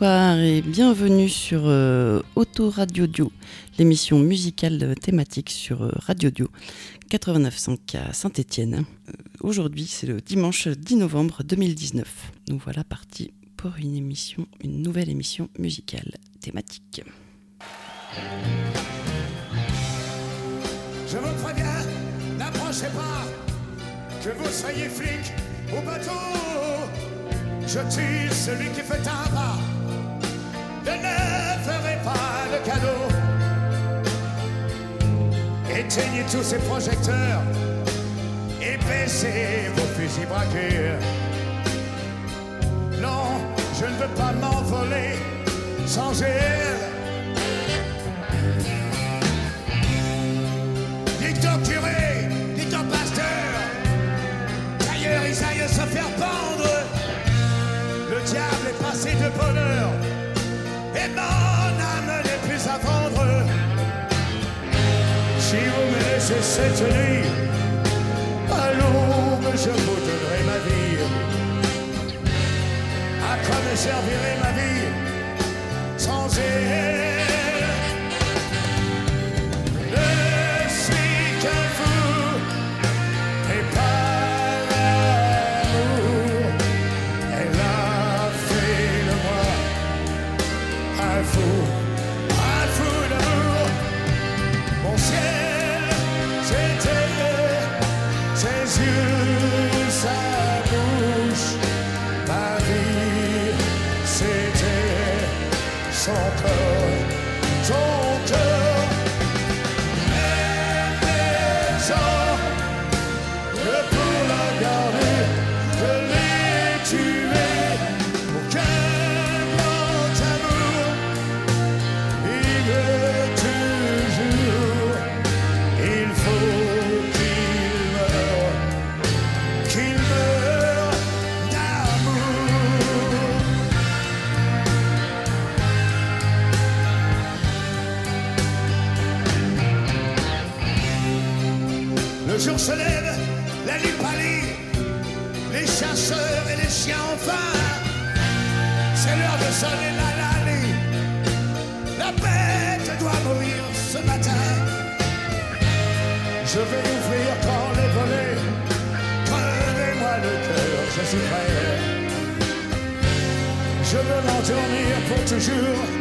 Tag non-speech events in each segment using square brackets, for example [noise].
Bonsoir et bienvenue sur euh, Auto Radio Dio, l'émission musicale thématique sur euh, Radio Dio 89.5 à Saint-Étienne. Euh, Aujourd'hui, c'est le dimanche 10 novembre 2019. Nous voilà partis pour une émission, une nouvelle émission musicale thématique. Je vous préviens, n'approchez pas, que vous soyez flic ou bateau. Je tue celui qui fait pas. Ne ferai pas de cadeau. Éteignez tous ces projecteurs et baissez vos fusils braqués. Non, je ne veux pas m'envoler sans elle. Victor Curé, Victor Pasteur, d'ailleurs ils aillent se faire et mon âme n'est plus à vendre. Si vous me laissez cette nuit, à l'aube je vous donnerai ma vie. À quoi me servirait ma vie sans elle? je La bête doit mourir ce matin. Je vais ouvrir quand les volets. Crevez-moi le cœur, je suis prêt. Je veux m'endormir pour toujours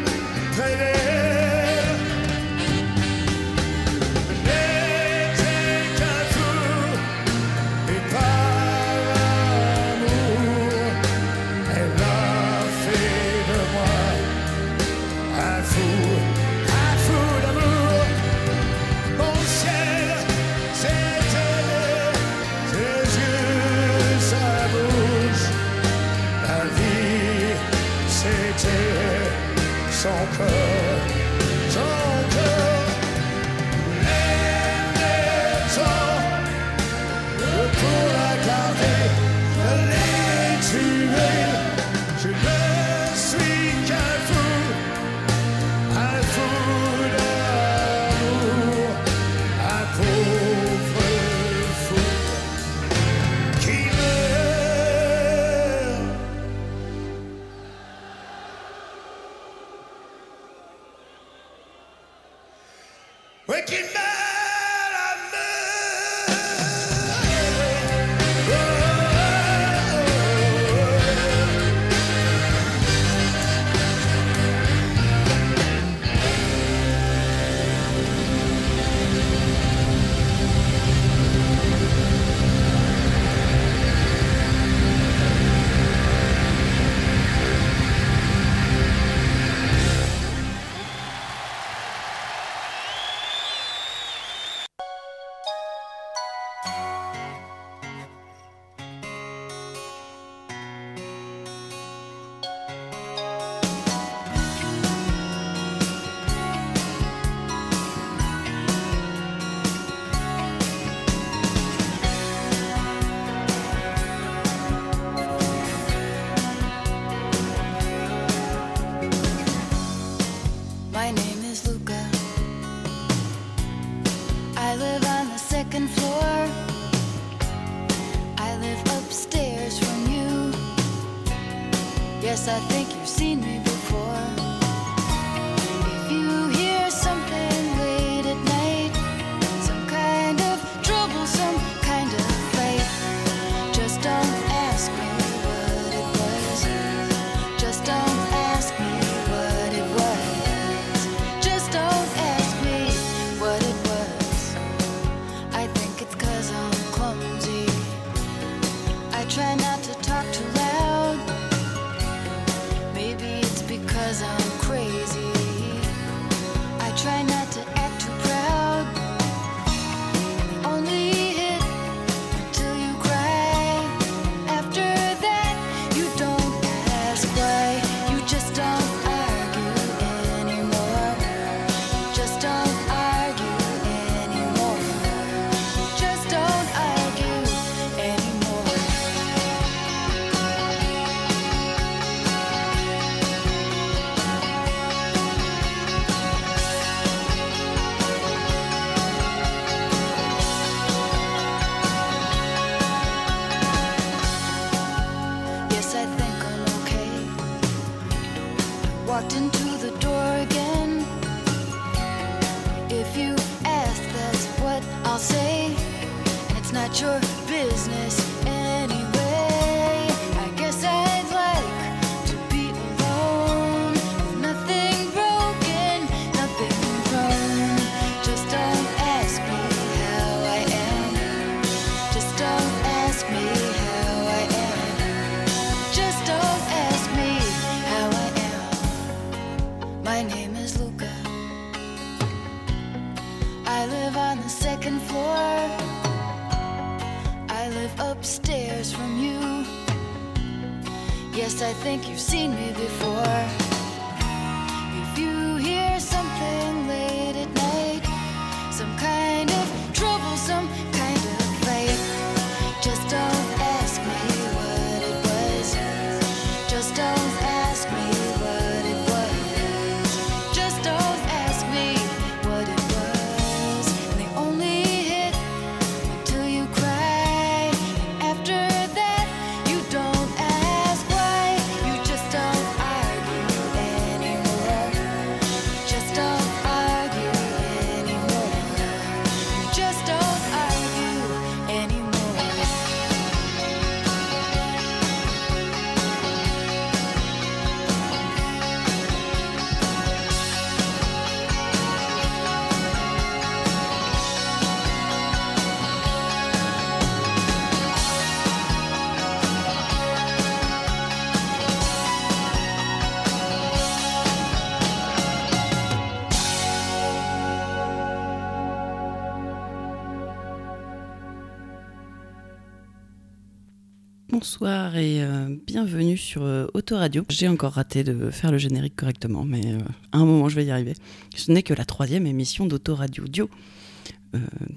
Bonsoir et euh, bienvenue sur euh, Autoradio. J'ai encore raté de faire le générique correctement, mais euh, à un moment je vais y arriver. Ce n'est que la troisième émission d'Autoradio Dio.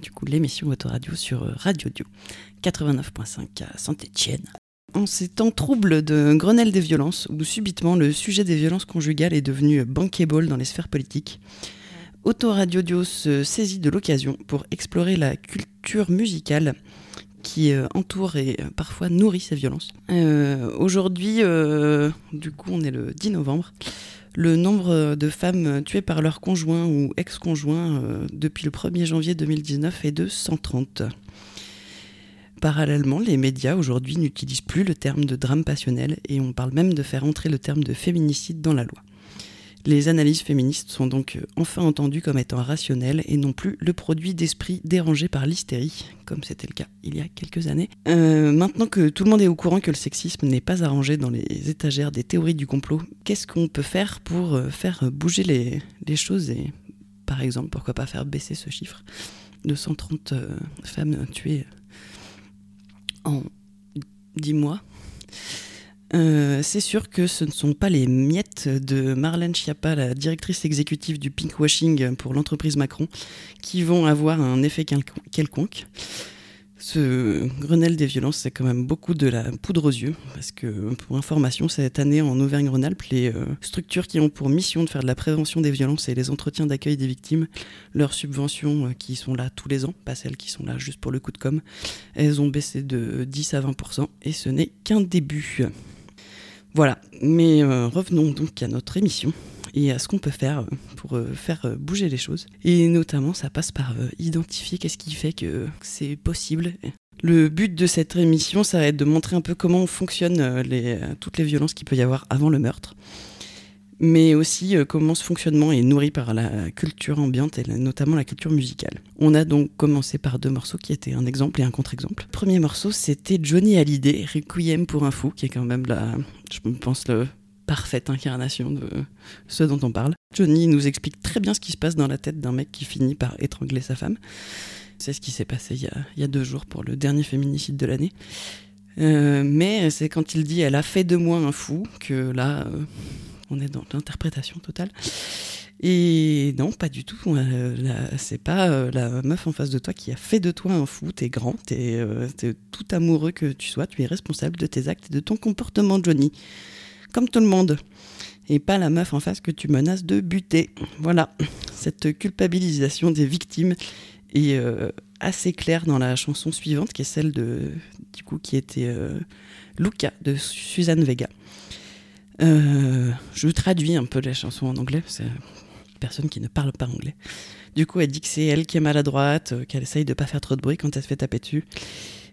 Du coup, l'émission Autoradio sur Radio Dio 89.5 à Saint-Étienne. En ces temps troubles de Grenelle des violences, où subitement le sujet des violences conjugales est devenu bankable dans les sphères politiques, Autoradio Dio se saisit de l'occasion pour explorer la culture musicale qui euh, entoure et euh, parfois nourrit ces violences. Euh, Aujourd'hui, du coup, on est le 10 novembre. Le nombre de femmes tuées par leur conjoint ou ex-conjoint depuis le 1er janvier 2019 est de 130. Parallèlement, les médias aujourd'hui n'utilisent plus le terme de drame passionnel et on parle même de faire entrer le terme de féminicide dans la loi. Les analyses féministes sont donc euh, enfin entendues comme étant rationnelles et non plus le produit d'esprit dérangé par l'hystérie, comme c'était le cas il y a quelques années. Euh, maintenant que tout le monde est au courant que le sexisme n'est pas arrangé dans les étagères des théories du complot, qu'est-ce qu'on peut faire pour euh, faire bouger les, les choses et, par exemple, pourquoi pas faire baisser ce chiffre de 130 euh, femmes tuées en 10 mois? Euh, c'est sûr que ce ne sont pas les miettes de Marlène Schiappa, la directrice exécutive du pinkwashing pour l'entreprise Macron, qui vont avoir un effet quelcon- quelconque. Ce Grenelle des violences, c'est quand même beaucoup de la poudre aux yeux, parce que pour information, cette année en Auvergne-Rhône-Alpes, les euh, structures qui ont pour mission de faire de la prévention des violences et les entretiens d'accueil des victimes, leurs subventions euh, qui sont là tous les ans, pas celles qui sont là juste pour le coup de com', elles ont baissé de 10 à 20%, et ce n'est qu'un début. Voilà, mais euh, revenons donc à notre émission et à ce qu'on peut faire pour euh, faire euh, bouger les choses. Et notamment, ça passe par euh, identifier qu'est-ce qui fait que c'est possible. Le but de cette émission, ça va être de montrer un peu comment fonctionnent euh, toutes les violences qu'il peut y avoir avant le meurtre, mais aussi euh, comment ce fonctionnement est nourri par la culture ambiante et la- notamment la culture musicale. On a donc commencé par deux morceaux qui étaient un exemple et un contre-exemple. Le premier morceau, c'était Johnny Hallyday, Requiem pour un fou, qui est quand même la, je pense, le parfaite incarnation de ce dont on parle. Johnny nous explique très bien ce qui se passe dans la tête d'un mec qui finit par étrangler sa femme. C'est ce qui s'est passé il y, a, il y a deux jours pour le dernier féminicide de l'année. Euh, mais c'est quand il dit elle a fait de moi un fou que là, euh, on est dans l'interprétation totale. Et non, pas du tout. Euh, c'est pas euh, la meuf en face de toi qui a fait de toi un fou. T'es grand, t'es euh, t'es tout amoureux que tu sois. Tu es responsable de tes actes et de ton comportement, Johnny. Comme tout le monde. Et pas la meuf en face que tu menaces de buter. Voilà. Cette culpabilisation des victimes est assez claire dans la chanson suivante, qui est celle de, du coup, qui était Luca de Suzanne Vega. Euh, je traduis un peu la chanson en anglais, c'est personne qui ne parle pas anglais. Du coup, elle dit que c'est elle qui est maladroite, euh, qu'elle essaye de pas faire trop de bruit quand elle se fait taper dessus.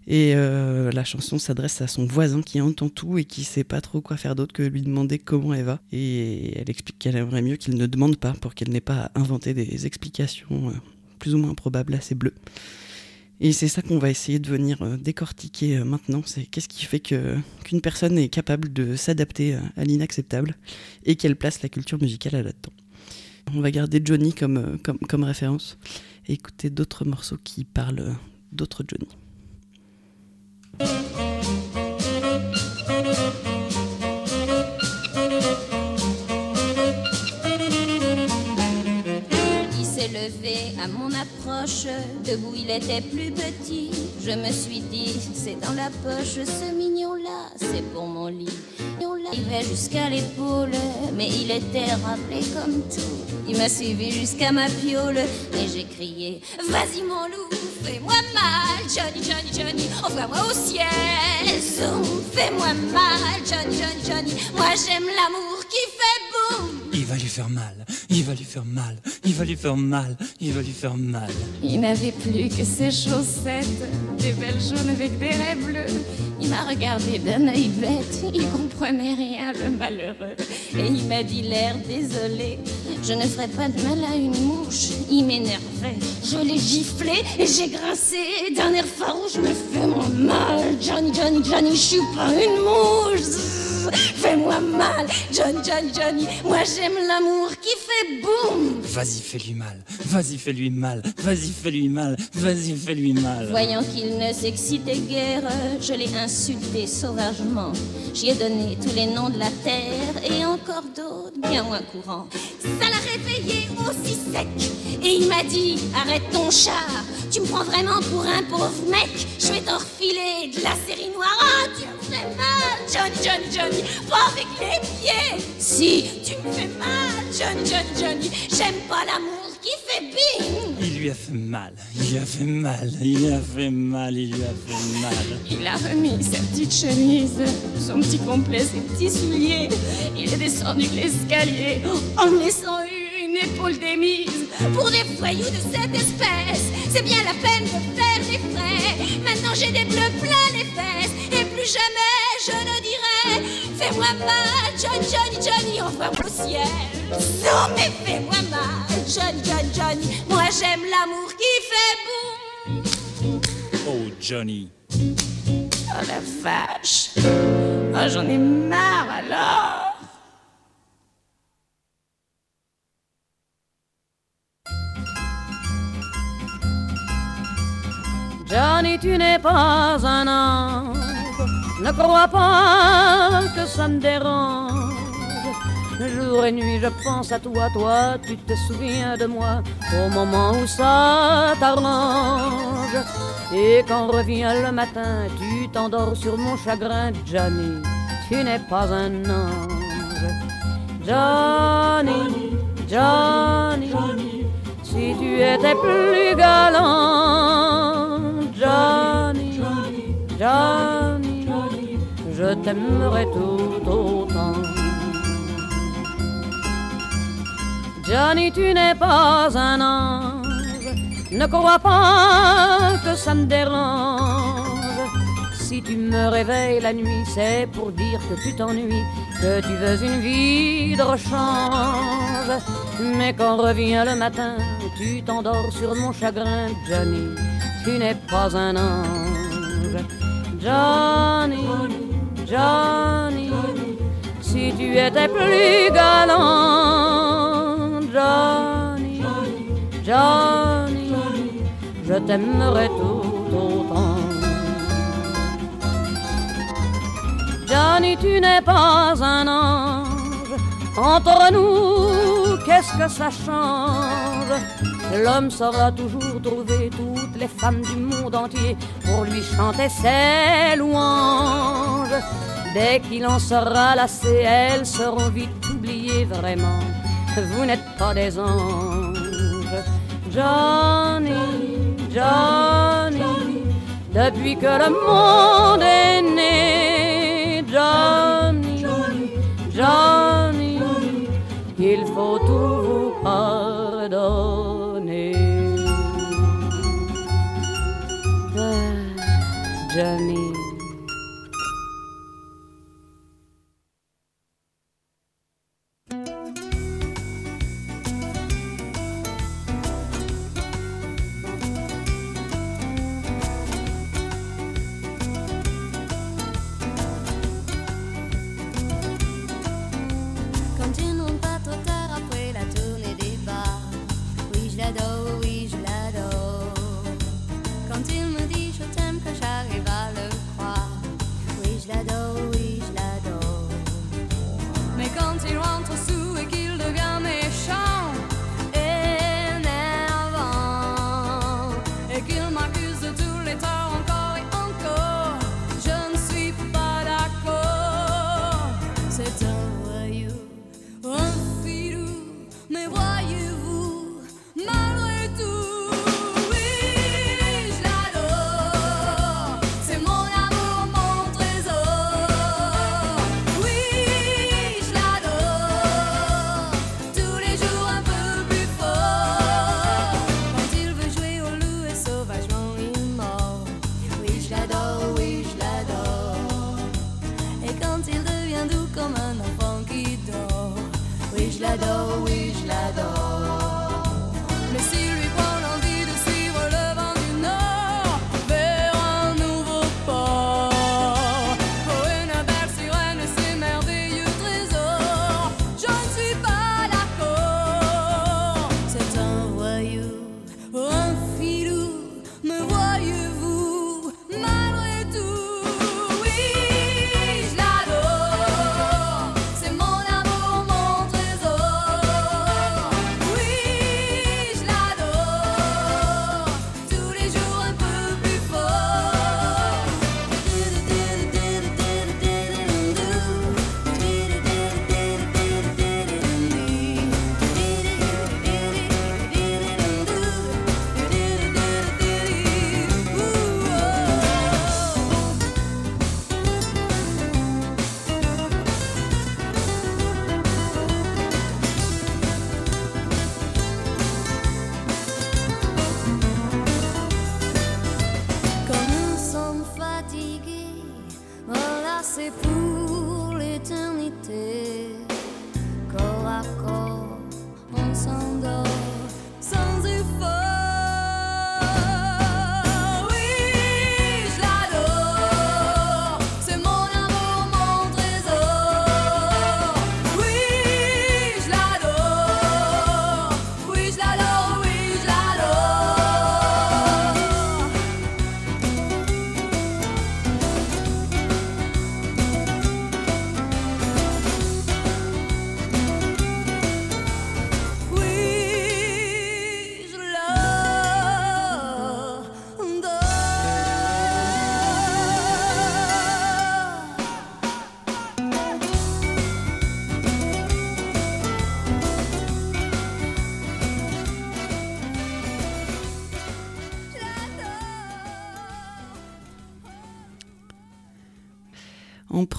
Et euh, la chanson s'adresse à son voisin qui entend tout et qui sait pas trop quoi faire d'autre que lui demander comment elle va. Et elle explique qu'elle aimerait mieux qu'il ne demande pas pour qu'elle n'ait pas à inventer des explications plus ou moins improbables à ses bleus. Et c'est ça qu'on va essayer de venir euh, décortiquer euh, maintenant. C'est qu'est-ce qui fait que qu'une personne est capable de s'adapter à, à l'inacceptable et qu'elle place la culture musicale à là-dedans. On va garder Johnny comme, euh, comme, référence et écouter d'autres morceaux qui parlent euh, d'autres Johnny. À mon approche, debout il était plus petit. Je me suis dit, c'est dans la poche, ce mignon-là, c'est pour mon lit. Il va jusqu'à l'épaule, mais il était rappelé comme tout. Il m'a suivi jusqu'à ma piole, et j'ai crié, vas-y mon loup, fais-moi mal, Johnny, Johnny, Johnny, envoie-moi au ciel. Zoom, fais-moi mal, Johnny, Johnny, Johnny, moi j'aime l'amour qui fait boum. Il va lui faire mal, il va lui faire mal, il va lui faire mal, il va lui faire mal. Il n'avait plus que ses chaussettes, des belles jaunes avec des raies bleues. Il m'a regardé d'un œil bête, il comprenait rien, le malheureux. Et il m'a dit l'air désolé, je ne ferai pas de mal à une mouche. Il m'énervait, je l'ai giflé et j'ai grincé d'un air farouche. Me fais-moi mal, Johnny, Johnny, Johnny, je suis pas une mouche. Fais-moi mal, Johnny, Johnny, Johnny. Moi j'aime l'amour qui fait boum. Vas-y, fais-lui mal, vas-y, fais-lui mal, vas-y, fais-lui mal, vas-y, fais-lui mal. Voyant qu'il ne s'excitait guère, je l'ai insulté sauvagement. J'y ai donné tous les noms de la terre et encore d'autres bien moins courants. Ça l'a réveillé aussi sec et il m'a dit arrête ton char. Tu me prends vraiment pour un pauvre mec. Je vais t'en refiler de la série noire. Ah, tu me fais mal, Johnny, Johnny, Johnny. Pas avec les pieds. Si tu me fais mal, Johnny, Johnny, Johnny. J'aime pas l'amour qui fait bing. Il lui a fait mal, il lui a fait mal, il lui a fait mal, il lui a fait mal. Il a remis sa petite chemise, son petit complet, ses petits souliers. Il est descendu l'escalier en me laissant une épaule démise. Pour des voyous de cette espèce, c'est bien la peine de faire des frais. Maintenant j'ai des bleus plein les fesses, et plus jamais je ne dirai Fais-moi mal, Johnny, Johnny, Johnny, envoie-moi au ciel. Non, mais fais-moi mal, Johnny, Johnny, Johnny. Moi j'aime l'amour qui fait boum. Oh, Johnny. Oh la vache Oh j'en ai marre alors Johnny, tu n'es pas un ange. Ne crois pas que ça me dérange. Jour et nuit, je pense à toi, toi, tu te souviens de moi au moment où ça t'arrange. Et quand revient le matin, tu t'endors sur mon chagrin, Johnny, tu n'es pas un ange. Johnny, Johnny, si tu étais plus galant, Johnny, Johnny, je t'aimerai tout autant. Johnny, tu n'es pas un ange, ne crois pas que ça me dérange. Si tu me réveilles la nuit, c'est pour dire que tu t'ennuies, que tu veux une vie de rechange. Mais quand revient le matin, tu t'endors sur mon chagrin, Johnny, tu n'es pas un ange. Johnny, Johnny, si tu étais plus galant, Johnny, Johnny, je t'aimerais tout autant. Johnny, tu n'es pas un ange. Entre nous, qu'est-ce que ça change? L'homme saura toujours trouver toutes les femmes du monde entier pour lui chanter ses louanges. Dès qu'il en sera lassé, elles seront vite oubliées vraiment. Vous n'êtes pas des anges. Johnny, Johnny, depuis que le monde est né, Johnny, Johnny, il faut tout vous pardonner. Ah, Johnny. je l'adore, oui, je l'adore.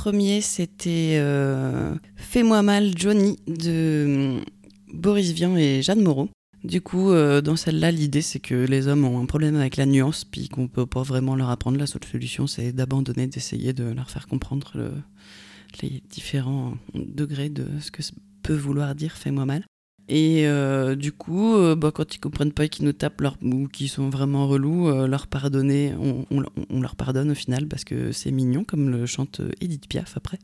Premier, c'était euh, Fais-moi mal Johnny de euh, Boris Vian et Jeanne Moreau. Du coup, euh, dans celle-là, l'idée c'est que les hommes ont un problème avec la nuance, puis qu'on peut pas vraiment leur apprendre. La seule solution, c'est d'abandonner, d'essayer de leur faire comprendre le- les différents degrés de ce que peut vouloir dire Fais-moi mal. Et euh, du coup, euh, bah, quand ils comprennent pas et qu'ils nous tapent leur, ou qu'ils sont vraiment relous, euh, leur pardonner, on, on- on leur pardonne au final parce que c'est mignon, comme le chante Edith Piaf après,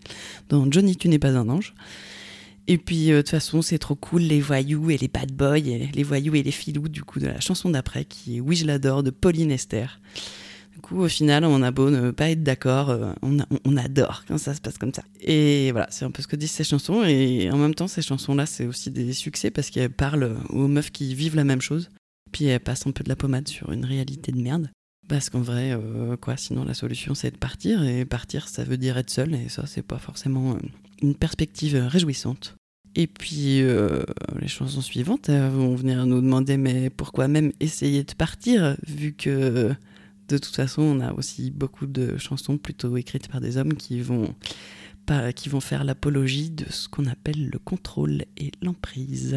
dans Johnny, tu n'es pas un ange. Et puis, de toute façon, c'est trop cool, les voyous et les bad boys, et les voyous et les filous, du coup, de la chanson d'après, qui est Oui, je l'adore, de Pauline Esther. Au final, on a beau ne pas être d'accord, euh, on, adore quand ça se passe comme ça. Et voilà, c'est un peu ce que disent ces chansons. Et en même temps, ces chansons-là, c'est aussi des succès parce qu'elles parlent aux meufs qui vivent la même chose. Puis elles passent un peu de la pommade sur une réalité de merde. Parce qu'en vrai, euh, quoi, sinon la solution c'est de partir. Et partir, ça veut dire être seul. Et ça, c'est pas forcément euh, une perspective euh, réjouissante. Et puis, euh, les chansons suivantes vont venir nous demander mais pourquoi même essayer de partir vu que de toute façon, on a aussi beaucoup de chansons plutôt écrites par des hommes qui vont, qui vont faire l'apologie de ce qu'on appelle le contrôle et l'emprise.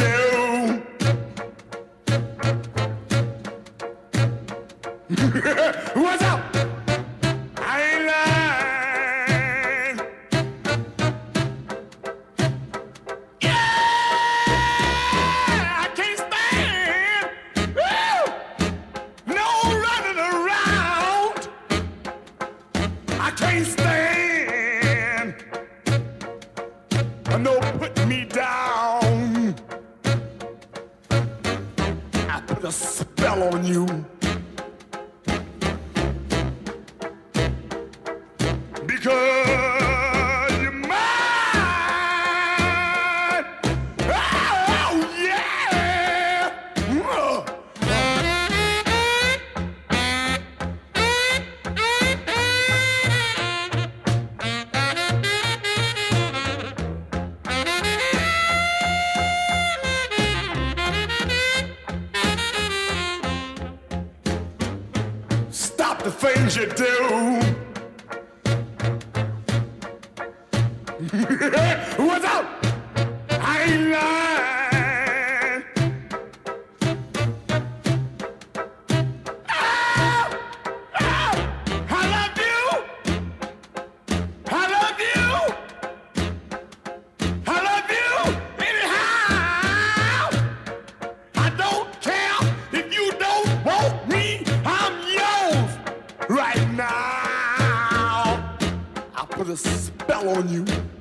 put a spell on you.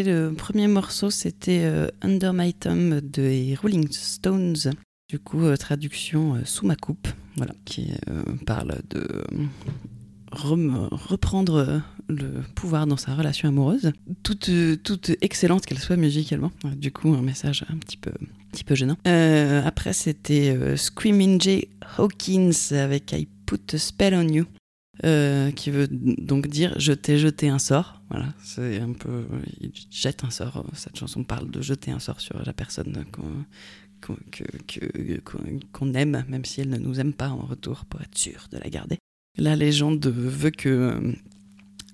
Le premier morceau, c'était euh, Under My Thumb des Rolling Stones. Du coup, euh, traduction euh, sous ma coupe, voilà, qui parle de reprendre le pouvoir dans sa relation amoureuse, toute, excellente qu'elle soit musicalement. Du coup, un message un petit peu, un petit peu gênant. Après, c'était euh, Screaming Jay Hawkins avec I Put a Spell on You. qui veut donc dire je t'ai jeté un sort. Voilà, c'est un peu. Il jette un sort. Cette chanson parle de jeter un sort sur la personne qu'on aime, même si elle ne nous aime pas en retour, pour être sûr de la garder. La légende veut que, euh,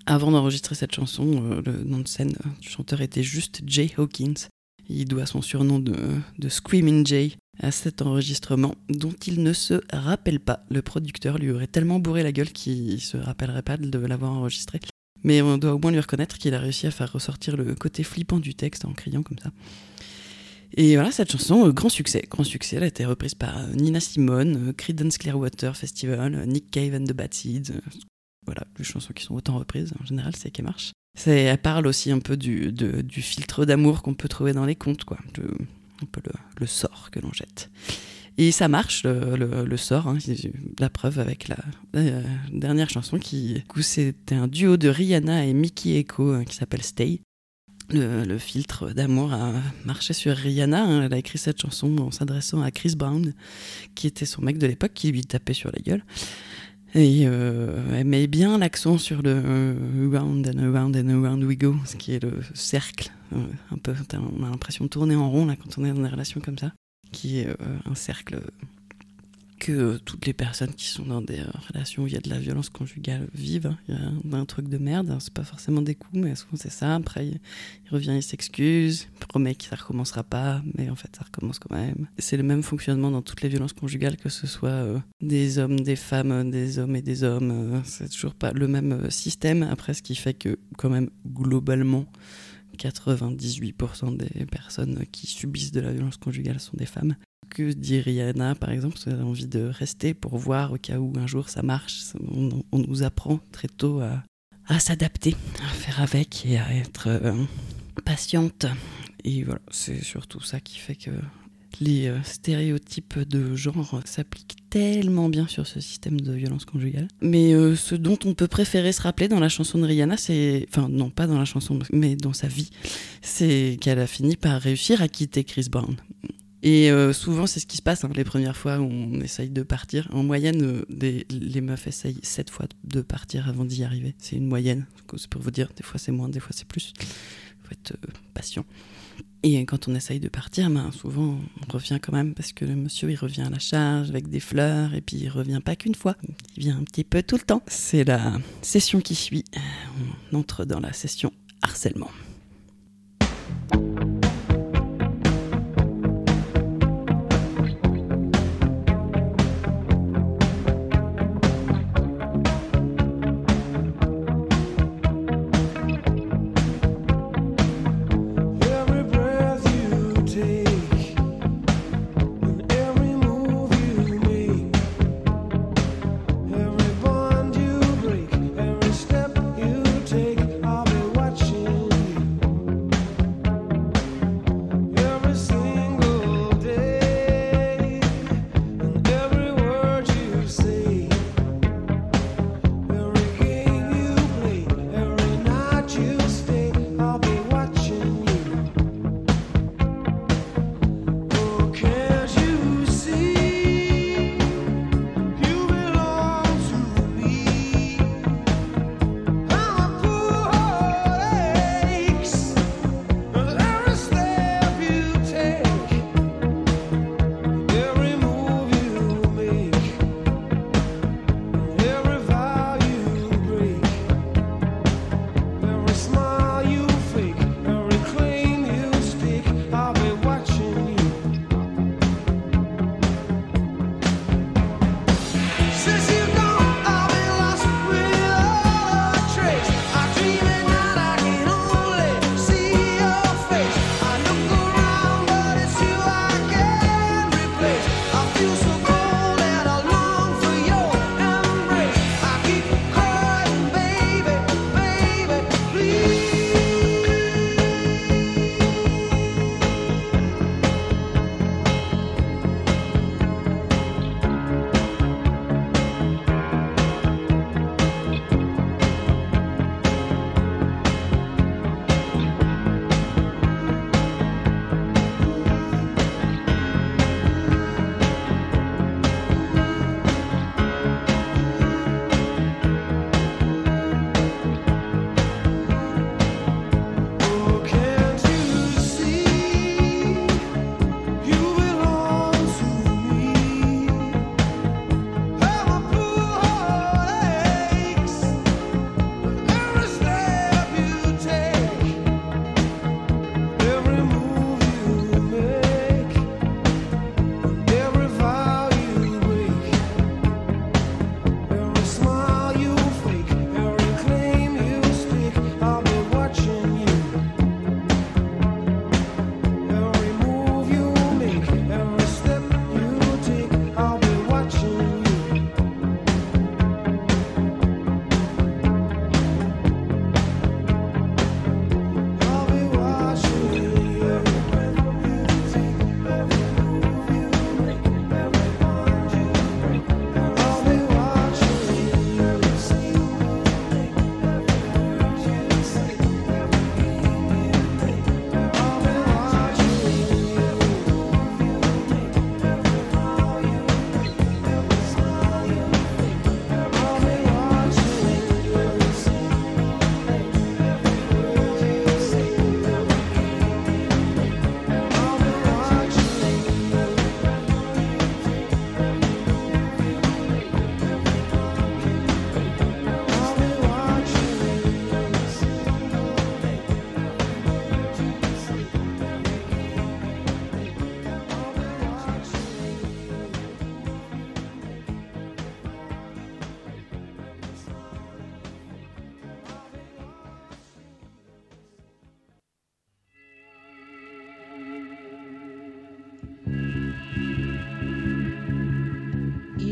avant d'enregistrer cette chanson, euh, le nom de scène du chanteur était juste Jay Hawkins. Il doit son surnom de, de Screaming Jay à cet enregistrement dont il ne se rappelle pas. Le producteur lui aurait tellement bourré la gueule qu'il se rappellerait pas de l'avoir enregistré. Mais on doit au moins lui reconnaître qu'il a réussi à faire ressortir le côté flippant du texte en criant comme ça. Et voilà, cette chanson, euh, grand succès. Grand succès, elle a été reprise par euh, Nina Simone, euh, Creedence Clearwater Festival, Nick Cave and the Bad Seeds. voilà, des chansons qui sont autant reprises, en général, c'est qu'elles marchent. Elle parle aussi un peu du, de- du filtre d'amour qu'on peut trouver dans les contes, quoi. Le- un peu le, le sort que l'on jette. Et ça marche, le, sort. hein. La preuve avec la, la dernière chanson, qui, c'était un duo de Rihanna et Mickey Echo euh, qui s'appelle Stay. Le, filtre d'amour a marché sur Rihanna. hein. Elle a écrit cette chanson en s'adressant à Chris Brown, qui était son mec de l'époque, qui lui tapait sur la gueule. Et euh, elle met bien l'accent sur le euh, round and around and around we go, ce qui est le cercle. euh, un peu, on a l'impression de tourner en rond là quand on est dans des relations comme ça, qui est euh, un cercle que euh, toutes les personnes qui sont dans des euh, relations où il y a de la violence conjugale vivent. Il y a un, truc de merde, c'est pas forcément des coups, mais souvent c'est ça. Après, il, revient, il s'excuse, promet que ça recommencera pas, mais en fait ça recommence quand même. C'est le même fonctionnement dans toutes les violences conjugales, que ce soit des hommes, des femmes, des hommes et des hommes. euh, c'est toujours pas le même système. Après, ce qui fait que quand même globalement 98% des personnes qui subissent de la violence conjugale sont des femmes. Que dit Rihanna, par exemple Elle a envie de rester pour voir au cas où un jour ça marche. On, on nous apprend très tôt à, à s'adapter, à faire avec et à être euh, patiente. Et voilà, c'est surtout ça qui fait que les euh, stéréotypes de genre s'appliquent tellement bien sur ce système de violence conjugale. Mais euh, ce dont on peut préférer se rappeler dans la chanson de Rihanna, c'est... Enfin, non, pas dans la chanson, mais dans sa vie, c'est qu'elle a fini par réussir à quitter Chris Brown. Et euh, souvent, c'est ce qui se passe hein, les premières fois où on essaye de partir. En moyenne, euh, les meufs essayent sept fois de partir avant d'y arriver. C'est une moyenne. C'est pour vous dire, des fois c'est moins, des fois c'est plus. faut être patient. Et quand on essaye de partir, ben, souvent on revient quand même parce que le monsieur il revient à la charge avec des fleurs et puis il revient pas qu'une fois, il vient un petit peu tout le temps. C'est la session qui suit. On entre dans la session harcèlement.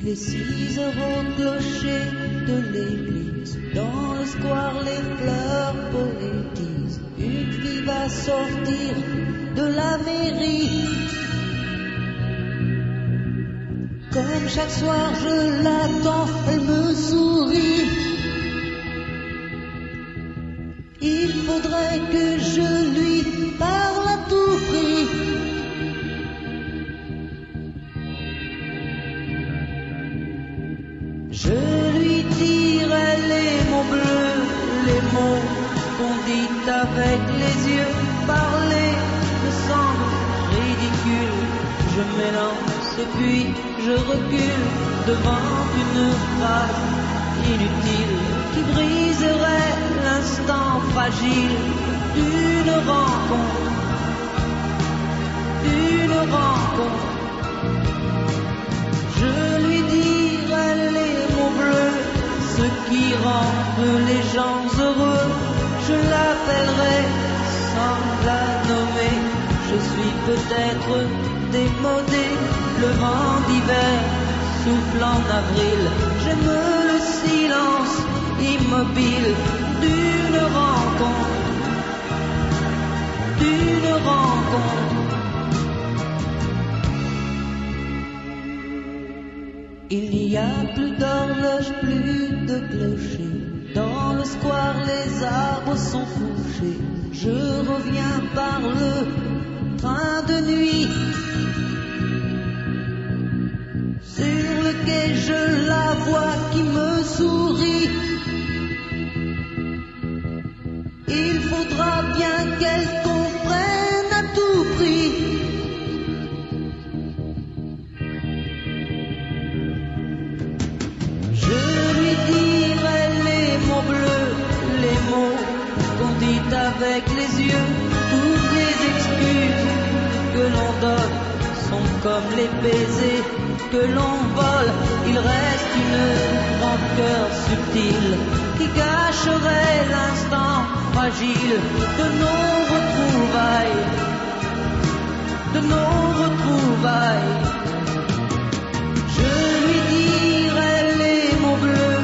Il est six heures au clocher de l'église. Dans le square, les fleurs poétisent. Une fille va sortir de la mairie. Comme chaque soir, je l'attends, recule devant une phrase inutile qui briserait l'instant fragile d'une rencontre. D'une rencontre. Je lui dirai les mots bleus, ce qui rendent les gens heureux. Je l'appellerai sans la nommer. Je suis peut-être démodé, le vent d'hiver souffle en avril. J'aime le silence immobile d'une rencontre, d'une rencontre. Il n'y a plus d'horloge, plus de clocher. Dans le square, les arbres sont couchés. Je reviens par le train de nuit. Comme les baisers que l'on vole. Il reste une rancœur subtile qui cacherait l'instant fragile de nos retrouvailles, de nos retrouvailles. Je lui dirai les mots bleus,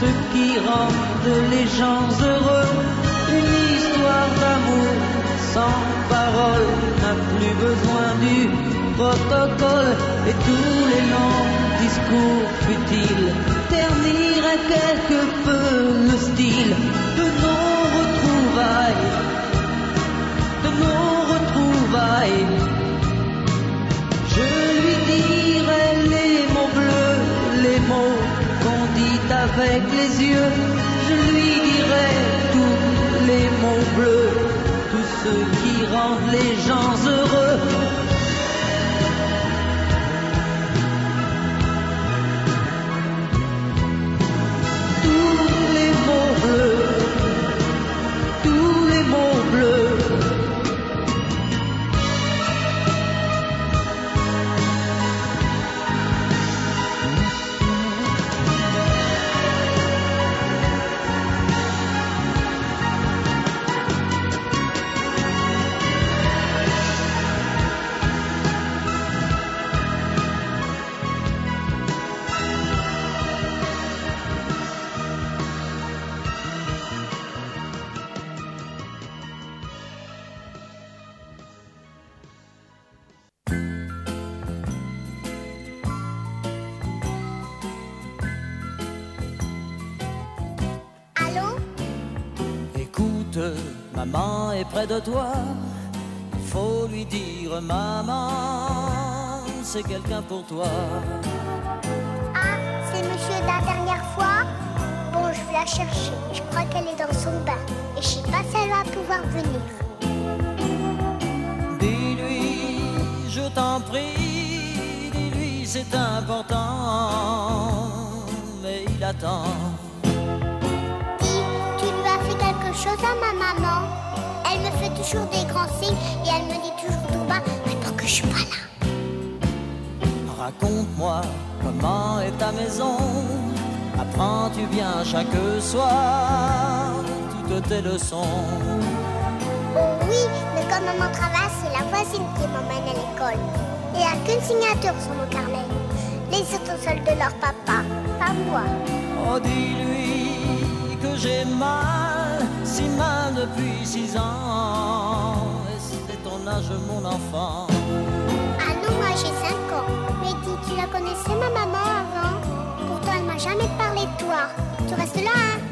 ce qui rendent les gens heureux. Une histoire d'amour sans parole n'a plus besoin du et tous les longs discours futiles terniraient quelque peu le style de nos retrouvailles, de nos retrouvailles. Je lui dirai les mots bleus, les mots qu'on dit avec les yeux. Je lui dirai tous les mots bleus, tous ceux qui rendent les gens heureux. De toi. Il faut lui dire, maman, c'est quelqu'un pour toi. Ah, c'est monsieur de la dernière fois Bon, je vais la chercher. Je crois qu'elle est dans son bain. Et je sais pas si elle va pouvoir venir. Dis-lui, je t'en prie, dis-lui, c'est important. Mais il attend. Dis, tu lui as fait quelque chose à ma maman? Elle me fait toujours des grands signes et elle me dit toujours tout bas, mais pour que je suis pas là. Raconte-moi comment est ta maison. Apprends-tu bien chaque soir toutes tes leçons? Oh oui, mais comme maman travaille, c'est la voisine qui m'emmène à l'école. Il n'y a qu'une signature sur mon carnet. les autosols de leur papa, pas moi. Oh, dis-lui que j'ai mal, si mal depuis six ans. Et c'est ton âge, mon enfant. Ah non, moi j'ai 5 ans. Mais dis, tu la connaissais ma maman avant? Pourtant elle m'a jamais parlé de toi. Tu restes là, hein?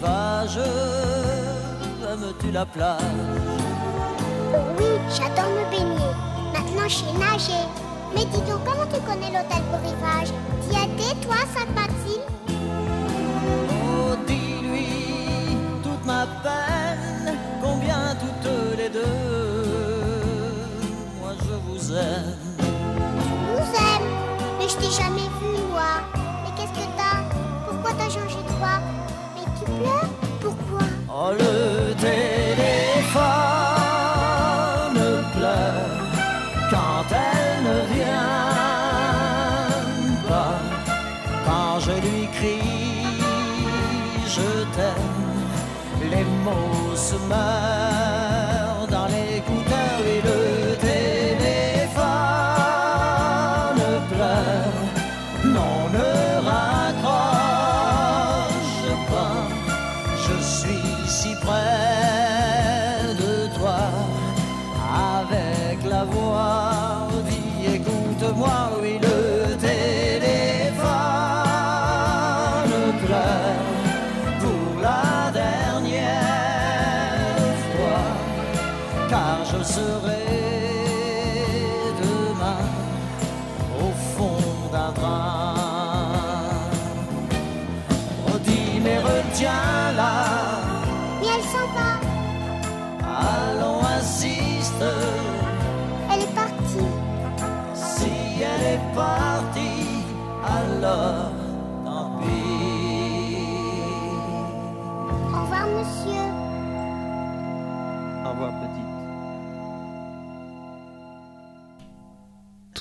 Rivage Aimes-tu la plage Oui, j'adore me baigner. Maintenant je sais nager. Mais dis donc, comment tu connais l'hôtel pour rivage T'y as été, toi, Sainte-Mathilde Oh, dis-lui toute ma peine, combien toutes les deux, moi je vous aime. nous aime. Mais je t'ai jamais vu, moi. Mais qu'est-ce que t'as? Pourquoi t'as changé de voix? Pourquoi Oh, le téléphone pleure quand elle ne vient pas. Quand je lui crie, je t'aime, les mots se meurent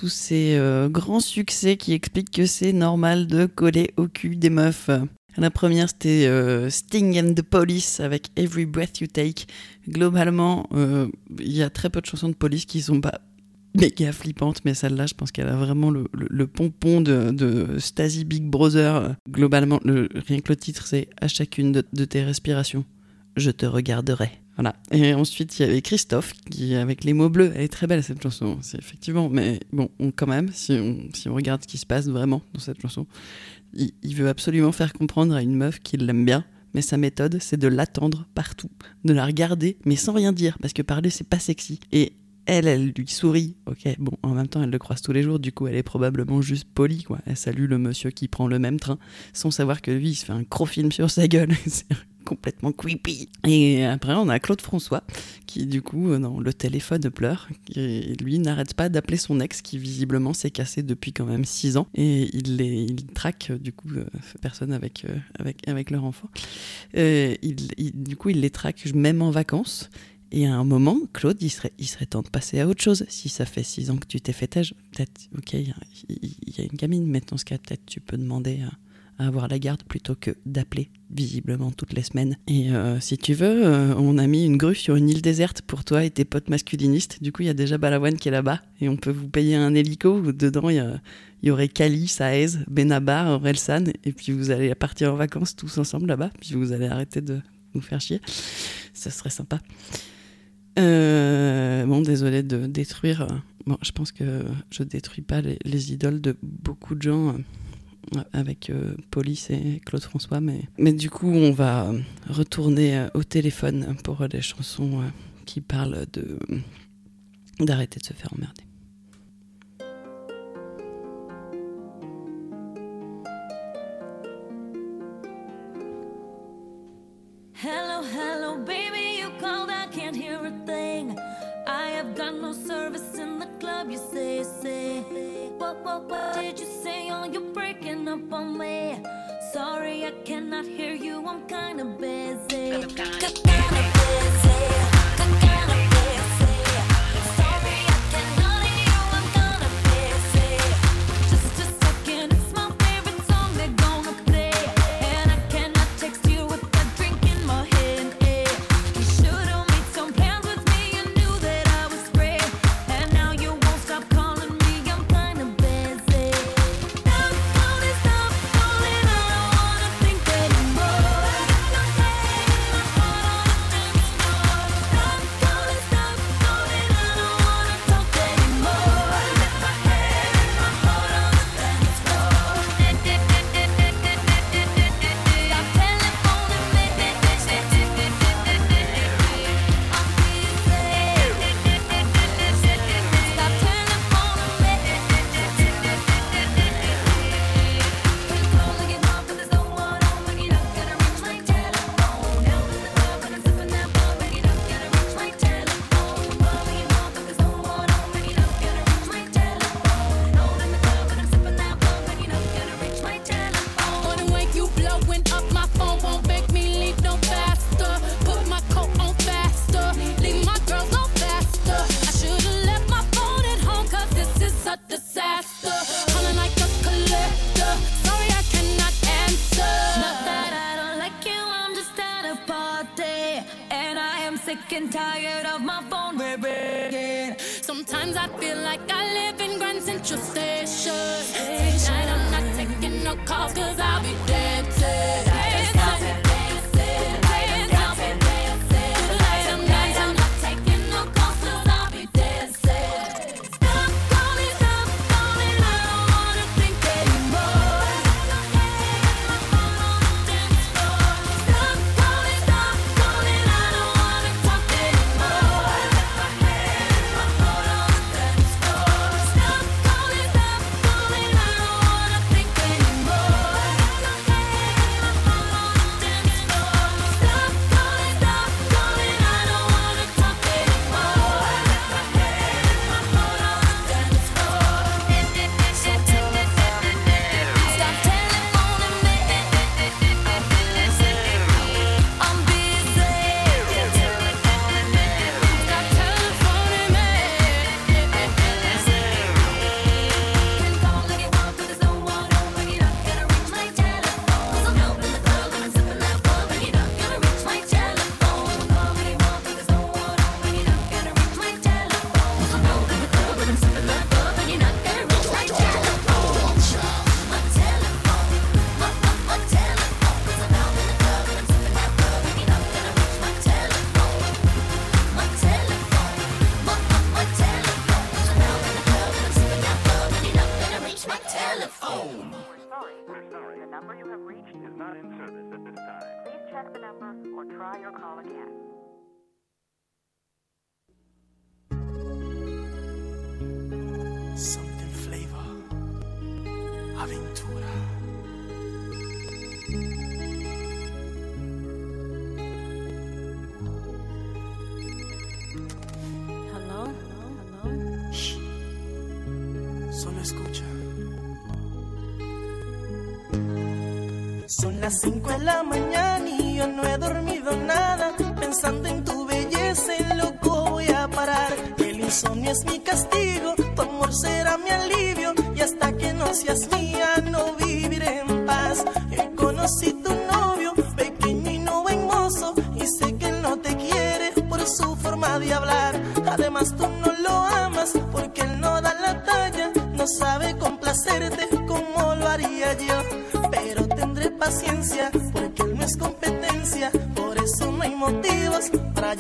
Ces euh, grands succès qui expliquent que c'est normal de coller au cul des meufs. La première, c'était euh, Sting and the Police avec Every Breath You Take. Globalement, euh, il y a très peu de chansons de police qui sont pas méga flippantes, mais celle-là, je pense qu'elle a vraiment le, pompon de, Stasi Big Brother. Globalement, le, rien que le titre, c'est à chacune de tes respirations, je te regarderai. Voilà. Et ensuite, il y avait Christophe, qui, avec les mots bleus, elle est très belle cette chanson, c'est effectivement. Mais bon, on- quand même, si on, si on regarde ce qui se passe vraiment dans cette chanson, il, il veut absolument faire comprendre à une meuf qu'il l'aime bien, mais sa méthode, c'est de l'attendre partout, de la regarder, mais sans rien dire, parce que parler, c'est pas sexy. Et elle, elle lui sourit, ok, bon, en même temps, elle le croise tous les jours, du coup, elle est probablement juste polie, quoi. Elle salue le monsieur qui prend le même train, sans savoir que lui, il se fait un gros film sur sa gueule. [laughs] c'est complètement creepy. Et après, on a Claude François, qui, du coup, euh, dans le téléphone pleure, et lui n'arrête pas d'appeler son ex, qui visiblement s'est cassé depuis quand même 6 ans, et il, les, traque, euh, du coup, euh, personne avec, euh, avec, avec leur enfant. Il- du coup, il les traque même en vacances. Et à un moment, Claude, il serait, il serait temps de passer à autre chose. Si ça fait six ans que tu t'es fait têche, peut-être, ok, il y, a- une gamine, mais dans ce cas, peut-être tu peux demander à, avoir la garde plutôt que d'appeler visiblement toutes les semaines. Et euh, si tu veux, euh, on a mis une grue sur une île déserte pour toi et tes potes masculinistes. Du coup, il y a déjà Balavoine qui est là-bas et on peut vous payer un hélico dedans il y, aurait Kali, Saez, Benabar, Orelsan et puis vous allez partir en vacances tous ensemble là-bas. Puis vous allez arrêter de nous faire chier. Ça serait sympa. Euh, bon, désolé de détruire. euh, Bon, je pense que je détruis pas les, les idoles de beaucoup de gens euh, avec euh, Police et Claude François, mais, mais du coup, on va retourner euh, au téléphone pour les chansons qui parlent de d'arrêter de se faire emmerder. no service in the club, you say, say. What, what, what did you say? Oh, you're breaking up on me. Sorry, I cannot hear you, I'm kinda busy. I'm kinda busy. Hello. Sh. Solo escucha. Son las 5 de la mañana y yo no he dormido nada. Pensando en tu belleza, loco voy a parar. El insomnio es mi castigo, tu amor será mi alivio. Y hasta que no seas mía, no vivo así tu novio, pequeñino buen mozo, y sé que él no te quiere por su forma de hablar. Además tú no lo amas porque él no da la talla, no sabe complacerte como lo haría yo. Pero tendré paciencia porque él no es competencia, por eso no hay motivos para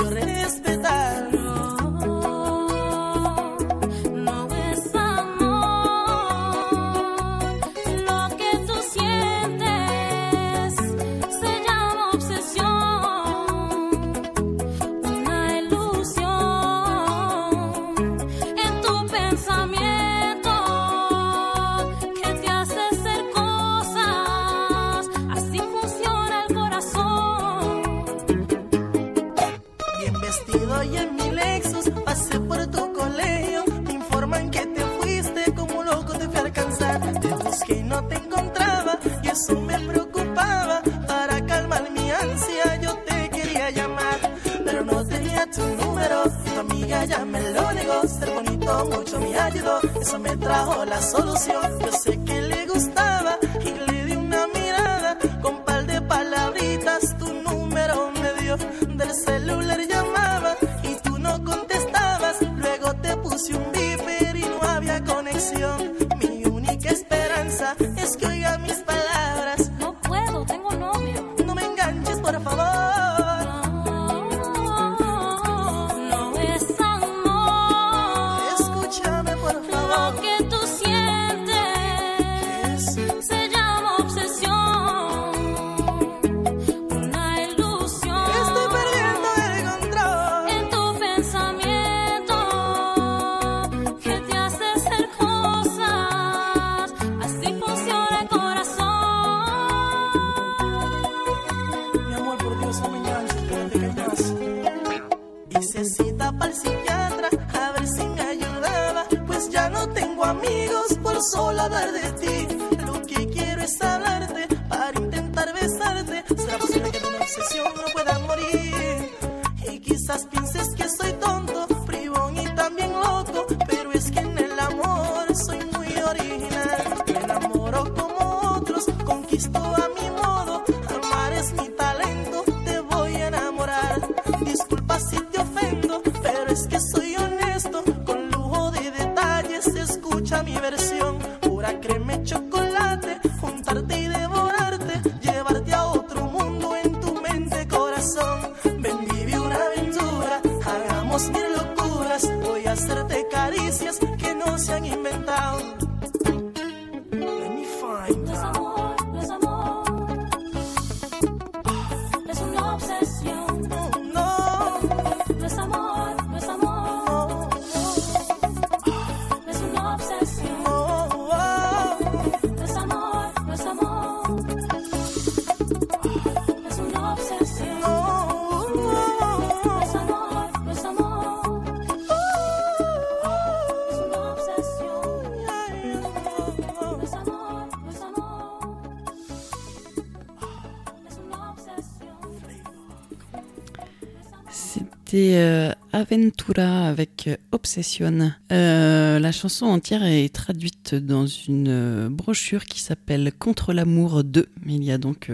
C'était euh, Aventura avec euh, Obsession. Euh, la chanson entière est traduite dans une brochure qui s'appelle Contre l'amour 2. Il y a donc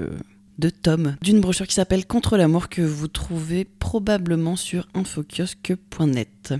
deux tomes d'une brochure qui s'appelle Contre l'amour que vous trouvez probablement sur infokiosque.net.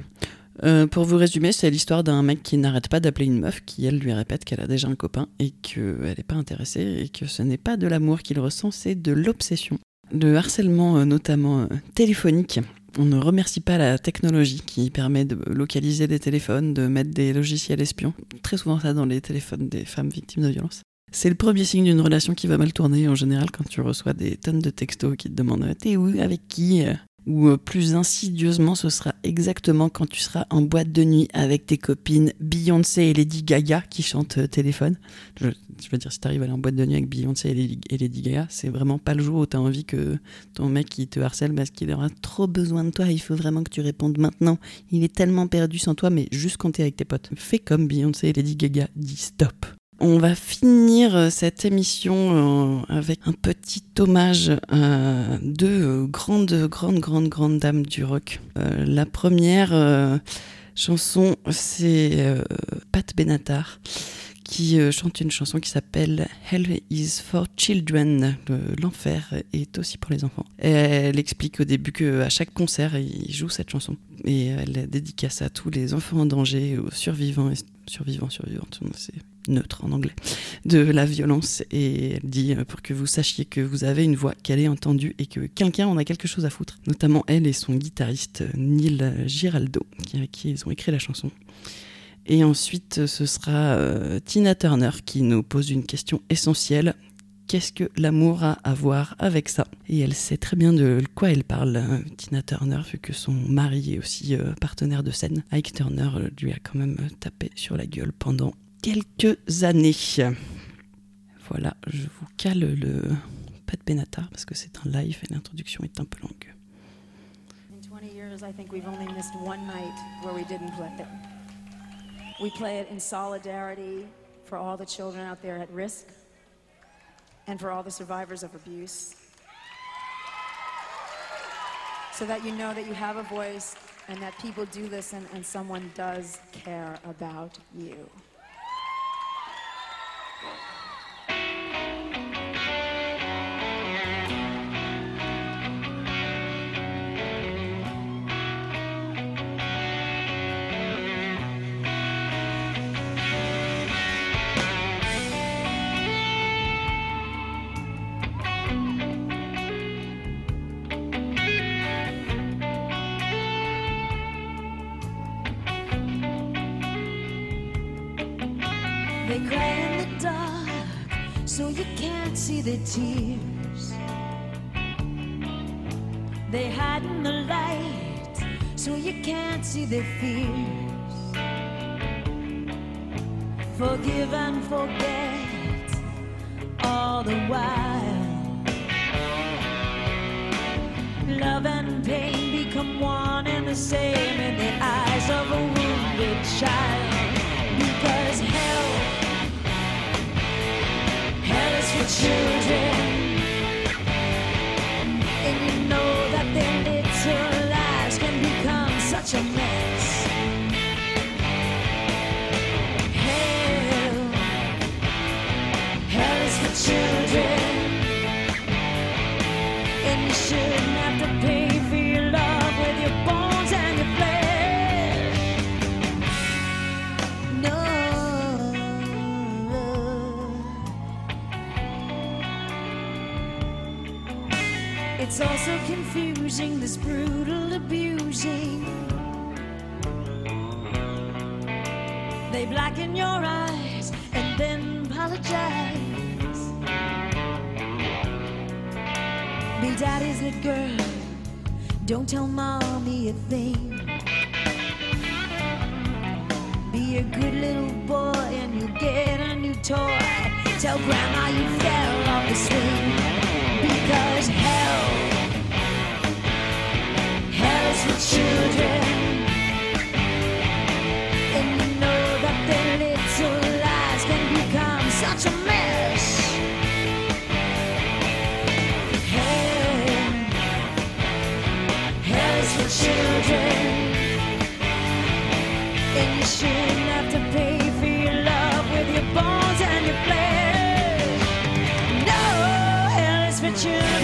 Euh, pour vous résumer, c'est l'histoire d'un mec qui n'arrête pas d'appeler une meuf qui, elle, lui répète qu'elle a déjà un copain et qu'elle n'est pas intéressée et que ce n'est pas de l'amour qu'il ressent, c'est de l'obsession. Le harcèlement, notamment téléphonique, on ne remercie pas la technologie qui permet de localiser des téléphones, de mettre des logiciels espions. Très souvent ça dans les téléphones des femmes victimes de violences. C'est le premier signe d'une relation qui va mal tourner en général quand tu reçois des tonnes de textos qui te demandent T'es où? Avec qui? Ou euh, plus insidieusement, ce sera exactement quand tu seras en boîte de nuit avec tes copines Beyoncé et Lady Gaga qui chantent euh, téléphone. Je, veux dire, si t'arrives à aller en boîte de nuit avec Beyoncé et Lady, Gaga, c'est vraiment pas le jour où t'as envie que ton mec te harcèle parce qu'il aura trop besoin de toi. Il faut vraiment que tu répondes maintenant. Il est tellement perdu sans toi, mais juste quand avec tes potes. Fais comme Beyoncé et Lady Gaga, dis stop. On va finir euh, cette émission euh, avec un petit hommage à deux euh, grandes, grandes, grandes, grandes dames du rock. La première chanson, c'est Pat Benatar qui chante une chanson qui s'appelle Hell is for Children. Le- L'enfer est aussi pour les enfants. Elle explique au début qu'à chaque concert, il joue cette chanson. Et elle dédicace à tous les enfants en danger, aux survivants, et survivants, survivantes, neutre en anglais, de la violence. Et elle dit euh, pour que vous sachiez que vous avez une voix, qu'elle est entendue et que quelqu'un en a quelque chose à foutre. Notamment elle et son guitariste euh, Neil Giraldo, avec qui ils ont écrit la chanson. Et ensuite, ce sera euh, Tina Turner qui nous pose une question essentielle. Qu'est-ce que l'amour a à voir avec ça? Et elle sait très bien de quoi elle parle, hein, Tina Turner, vu que son mari est aussi partenaire de scène. Ike Turner lui a quand même tapé sur la gueule pendant quelques années. Voilà, je vous cale le Pat Benatar parce que c'est un live et l'introduction est un peu longue. In 20 years, I think we've only missed one night where we didn't play it. We play it in solidarity for all the children out there at risk and for all the survivors of abuse. So that you know that you have a voice and that people do listen and someone does care about you. Can't see the tears. They hide in the light, so you can't see their fears. Forgive and forget all the while. Love and pain become one and the same in the eyes of a wounded child. Is confusing, this brutal abusing. They blacken your eyes and then apologize. Be daddy's good girl, don't tell mommy a thing. Be a good little boy and you'll get a new toy. Tell grandma you fell off the swing. You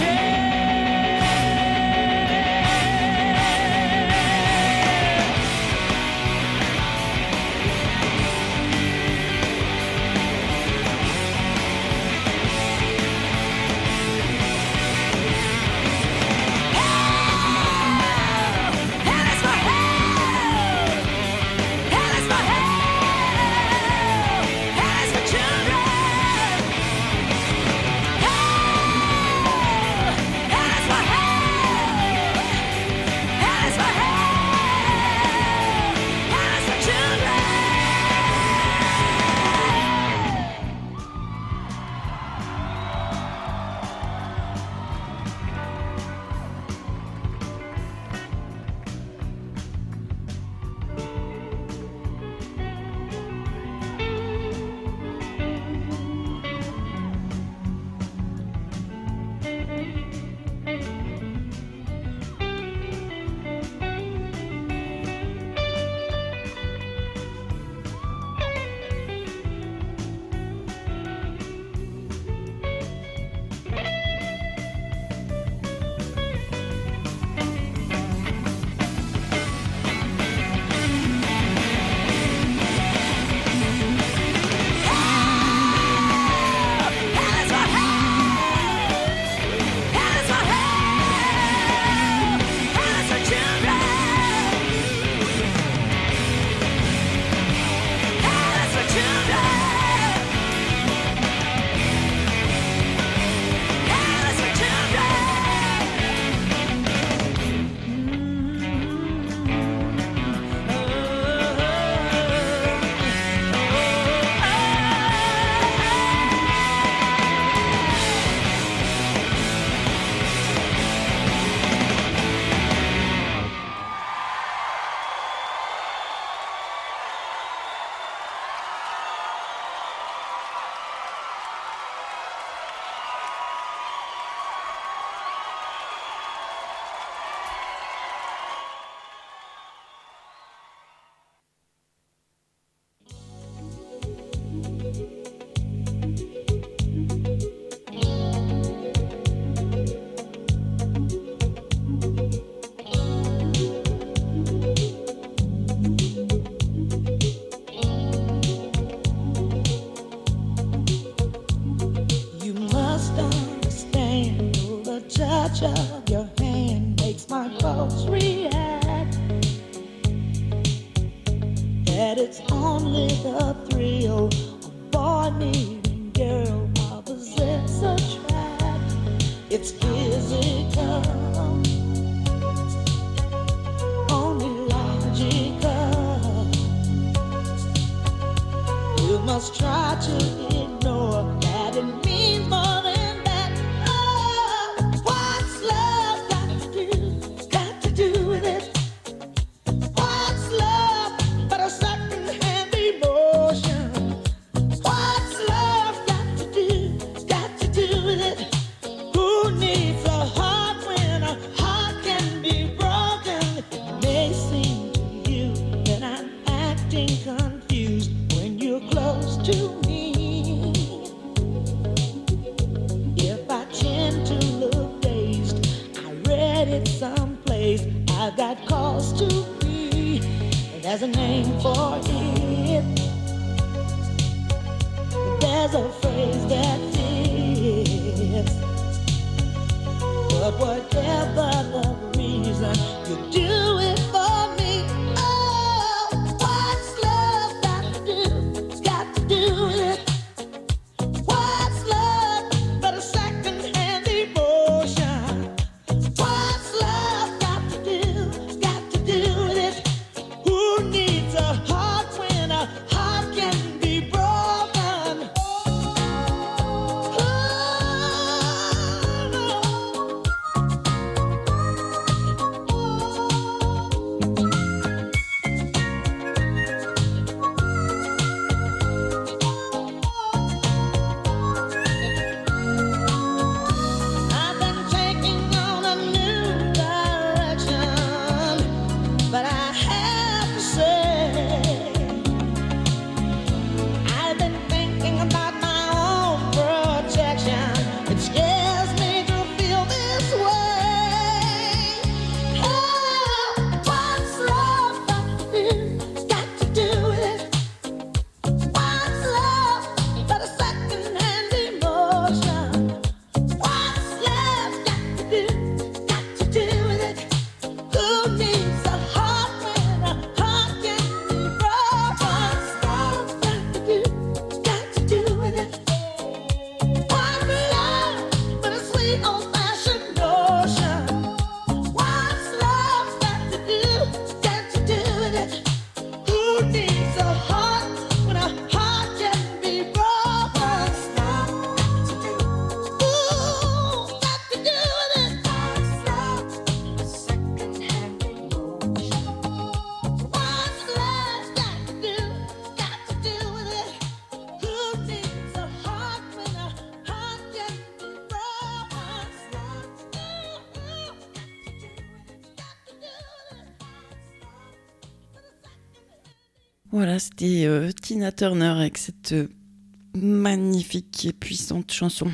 euh, Tina Turner avec cette euh, magnifique et puissante chanson.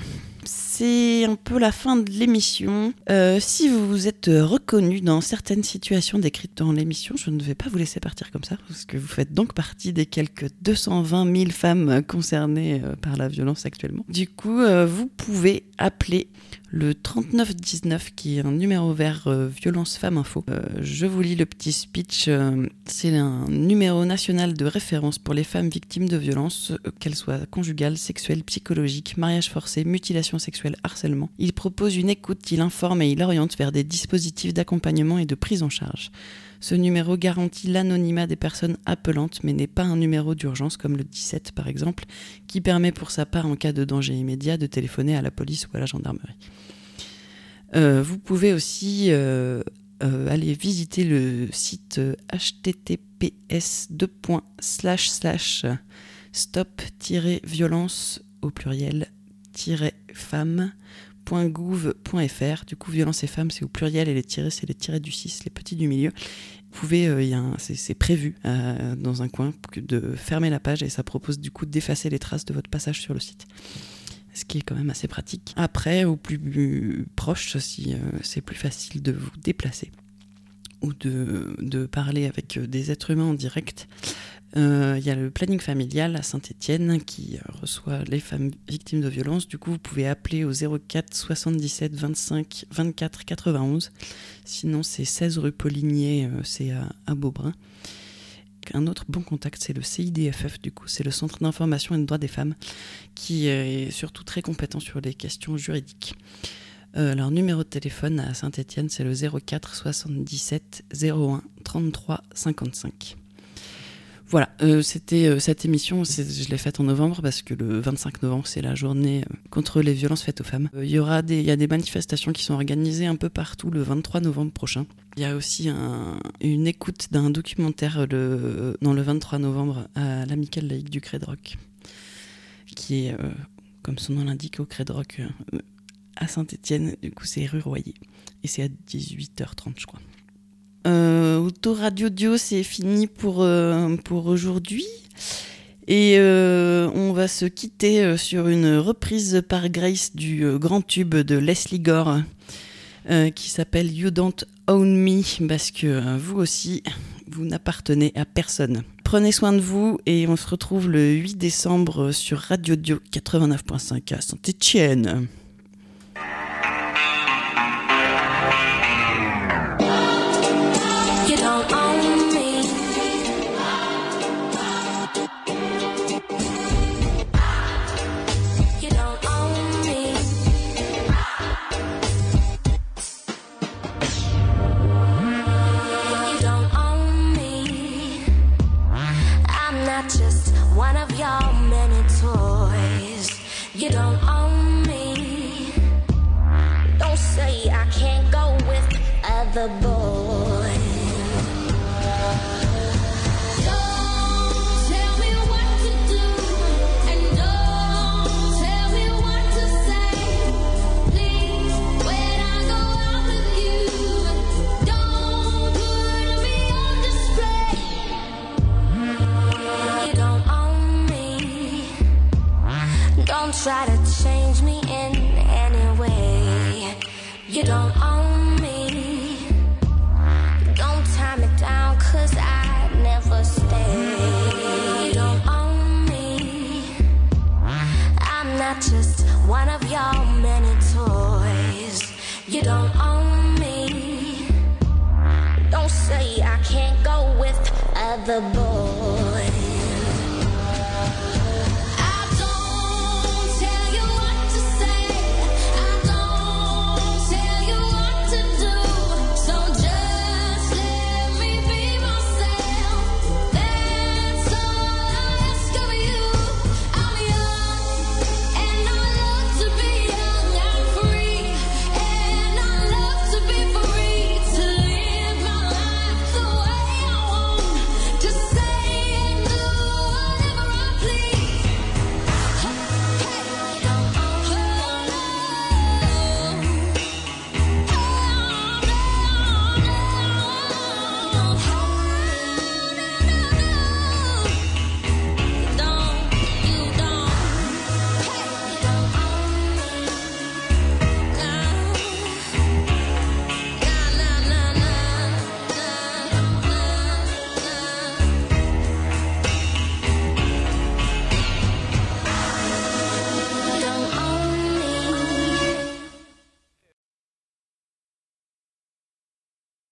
C'est un peu la fin de l'émission. Euh, si vous vous êtes reconnu dans certaines situations décrites dans l'émission, je ne vais pas vous laisser partir comme ça, parce que vous faites donc partie des quelques 220 000 femmes concernées par la violence actuellement. Du coup, vous pouvez appeler le 3919 qui est un numéro vert euh, Violence Femmes Info. Euh, je vous lis le petit speech. euh, c'est un numéro national de référence pour les femmes victimes de violences, qu'elles soient conjugales, sexuelles, psychologiques, mariage forcé, mutilation sexuelle, harcèlement. Il propose une écoute, il informe et il oriente vers des dispositifs d'accompagnement et de prise en charge. Ce numéro garantit l'anonymat des personnes appelantes, mais n'est pas un numéro d'urgence comme le 17 par exemple, qui permet pour sa part en cas de danger immédiat de téléphoner à la police ou à la gendarmerie. Euh, vous pouvez aussi euh, euh, aller visiter le site https stop-violence au pluriel femme.gouv.fr. Du coup, violence et femmes, c'est au pluriel et les tirés, c'est les tirés du 6, les petits du milieu. Vous pouvez, euh, c'est prévu euh, dans un coin de fermer la page et ça propose du coup d'effacer les traces de votre passage sur le site. Ce qui est quand même assez pratique. Après, au plus proche, si euh, c'est plus facile de vous déplacer. ou de, de parler avec euh, des êtres humains en direct, euh, il y a le planning familial à Saint-Étienne qui euh, reçoit les femmes victimes de violences. Du coup, vous pouvez appeler au 04 77 25 24 91. Sinon, c'est 16 rue Poligné, euh, c'est à, Beaubrun. Un autre bon contact, c'est le CIDFF, du coup, c'est le Centre d'information et de droits des femmes, qui est surtout très compétent sur les questions juridiques. Leur numéro de téléphone à Saint-Étienne, c'est le 04 77 01 33 55. Voilà, euh, c'était euh, cette émission, je l'ai faite en novembre parce que le 25 novembre, c'est la journée euh, contre les violences faites aux femmes. Il y aura des, a des manifestations qui sont organisées un peu partout le 23 novembre prochain. Il y a aussi un- une écoute d'un documentaire le, dans le 23 novembre à l'Amicale laïque du Crédroc, qui est, comme son nom l'indique, au Crédroc à Saint-Étienne. Du coup, c'est rue Royer. Et c'est à 18h30, je crois. Euh, Autoradio Dio, c'est fini pour, euh, aujourd'hui. Et euh, on va se quitter euh, sur une reprise par Grace du grand tube de Leslie Gore qui s'appelle You Don't Own Me parce que vous aussi, vous n'appartenez à personne. Prenez soin de vous et on se retrouve le 8 décembre sur Radio Dio 89.5 à Saint-Etienne.